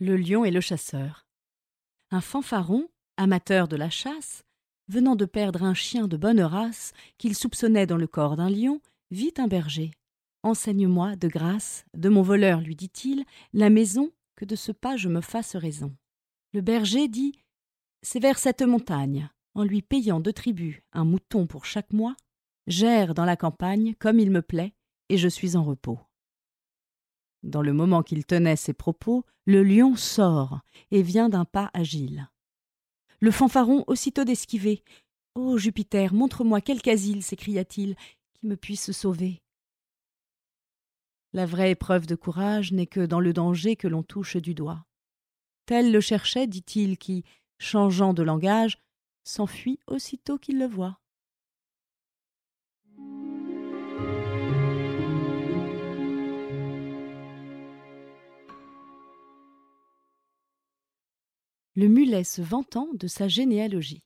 Le lion et le chasseur. Un fanfaron, amateur de la chasse, venant de perdre un chien de bonne race qu'il soupçonnait dans le corps d'un lion, vit un berger. Enseigne-moi, de grâce, de mon voleur, lui dit-il, la maison, que de ce pas je me fasse raison. Le berger dit C'est vers cette montagne, en lui payant de tribut un mouton pour chaque mois, j'erre dans la campagne comme il me plaît, et je suis en repos. Dans le moment qu'il tenait ces propos, le lion sort et vient d'un pas agile. Le fanfaron aussitôt d'esquiver. Ô Jupiter, montre-moi quelque asile, s'écria-t-il, qui me puisse sauver. La vraie épreuve de courage n'est que dans le danger que l'on touche du doigt. Tel le cherchait, dit-il, qui, changeant de langage, s'enfuit aussitôt qu'il le voit. Le mulet se vantant de sa généalogie.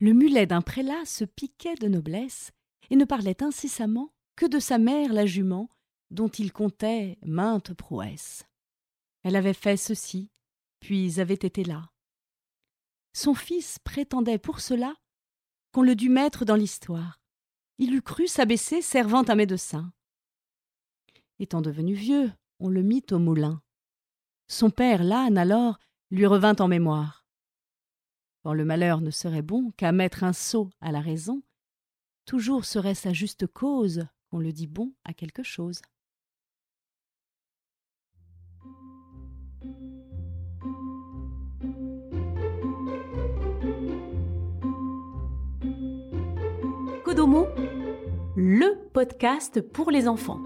Le mulet d'un prélat se piquait de noblesse et ne parlait incessamment que de sa mère la jument, dont il comptait maintes prouesses. Elle avait fait ceci, puis avait été là. Son fils prétendait pour cela qu'on le dût mettre dans l'histoire. Il eût cru s'abaisser servant un médecin. Étant devenu vieux, on le mit au moulin. Son père, l'âne, alors, lui revint en mémoire. Quand le malheur ne serait bon qu'à mettre un sot à la raison, toujours serait sa juste cause qu'on le dit bon à quelque chose. Kodomo, le podcast pour les enfants.